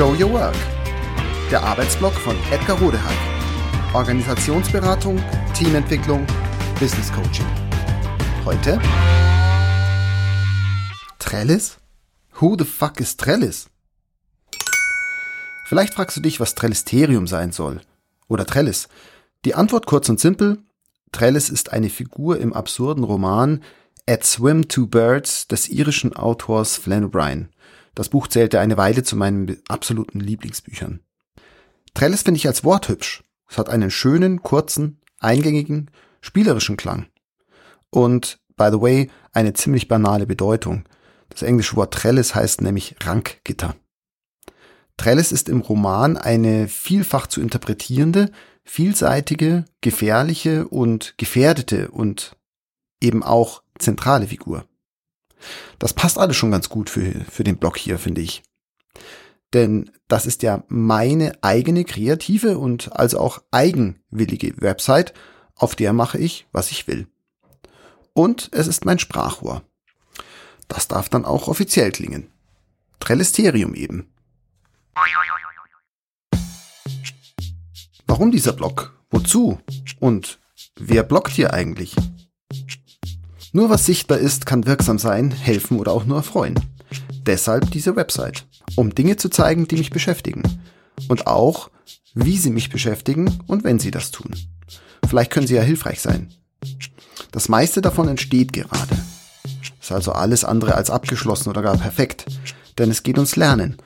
Show Your Work. Der Arbeitsblock von Edgar Rodehack. Organisationsberatung, Teamentwicklung, Business Coaching. Heute Trellis? Who the fuck is Trellis? Vielleicht fragst du dich, was Trellisterium sein soll. Oder Trellis. Die Antwort kurz und simpel. Trellis ist eine Figur im absurden Roman At Swim Two Birds des irischen Autors Flann O'Brien. Das Buch zählte eine Weile zu meinen absoluten Lieblingsbüchern. Trellis finde ich als Wort hübsch. Es hat einen schönen, kurzen, eingängigen, spielerischen Klang. Und, by the way, eine ziemlich banale Bedeutung. Das englische Wort Trellis heißt nämlich Rankgitter. Trellis ist im Roman eine vielfach zu interpretierende, vielseitige, gefährliche und gefährdete und eben auch zentrale Figur. Das passt alles schon ganz gut für, für den Blog hier, finde ich. Denn das ist ja meine eigene kreative und also auch eigenwillige Website, auf der mache ich, was ich will. Und es ist mein Sprachrohr. Das darf dann auch offiziell klingen. Trellisterium eben. Warum dieser Blog? Wozu? Und wer blockt hier eigentlich? Nur was sichtbar ist, kann wirksam sein, helfen oder auch nur erfreuen. Deshalb diese Website, um Dinge zu zeigen, die mich beschäftigen. Und auch, wie sie mich beschäftigen und wenn sie das tun. Vielleicht können sie ja hilfreich sein. Das meiste davon entsteht gerade. Ist also alles andere als abgeschlossen oder gar perfekt. Denn es geht ums Lernen.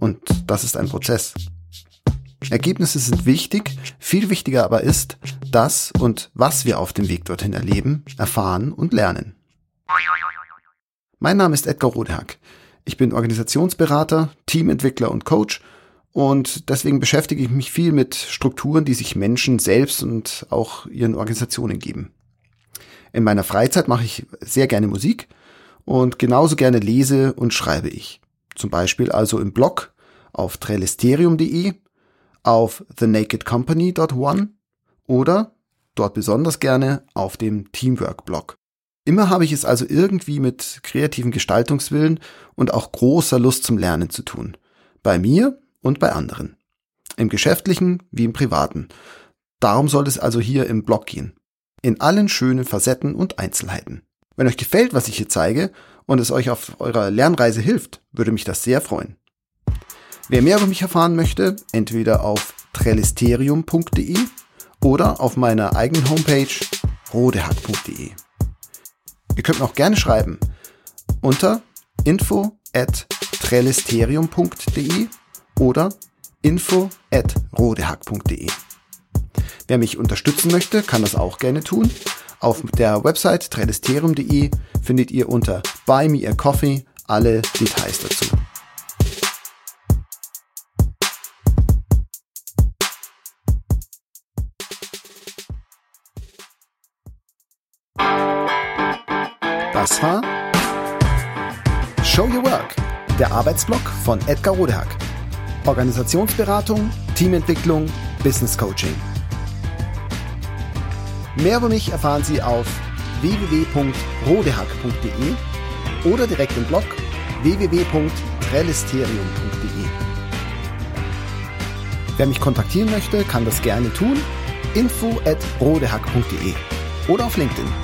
Und das ist ein Prozess. Ergebnisse sind wichtig, viel wichtiger aber ist, das und was wir auf dem Weg dorthin erleben, erfahren und lernen. Mein Name ist Edgar Rodehack. Ich bin Organisationsberater, Teamentwickler und Coach und deswegen beschäftige ich mich viel mit Strukturen, die sich Menschen selbst und auch ihren Organisationen geben. In meiner Freizeit mache ich sehr gerne Musik und genauso gerne lese und schreibe ich. Zum Beispiel also im Blog auf trellisterium.de auf thenakedcompany.one oder dort besonders gerne auf dem Teamwork-Blog. Immer habe ich es also irgendwie mit kreativen Gestaltungswillen und auch großer Lust zum Lernen zu tun. Bei mir und bei anderen. Im geschäftlichen wie im privaten. Darum soll es also hier im Blog gehen. In allen schönen Facetten und Einzelheiten. Wenn euch gefällt, was ich hier zeige und es euch auf eurer Lernreise hilft, würde mich das sehr freuen. Wer mehr über mich erfahren möchte, entweder auf trellisterium.de oder auf meiner eigenen Homepage rodehack.de. Ihr könnt mir auch gerne schreiben unter info at trellisterium.de oder info at rodehack.de. Wer mich unterstützen möchte, kann das auch gerne tun. Auf der Website trellisterium.de findet ihr unter Buy Me a Coffee alle Details dazu. Das war Show Your Work, der Arbeitsblock von Edgar Rodehack. Organisationsberatung, Teamentwicklung, Business Coaching. Mehr über mich erfahren Sie auf www.rodehack.de oder direkt im Blog www.trellisterium.de. Wer mich kontaktieren möchte, kann das gerne tun. info at rodehack.de oder auf LinkedIn.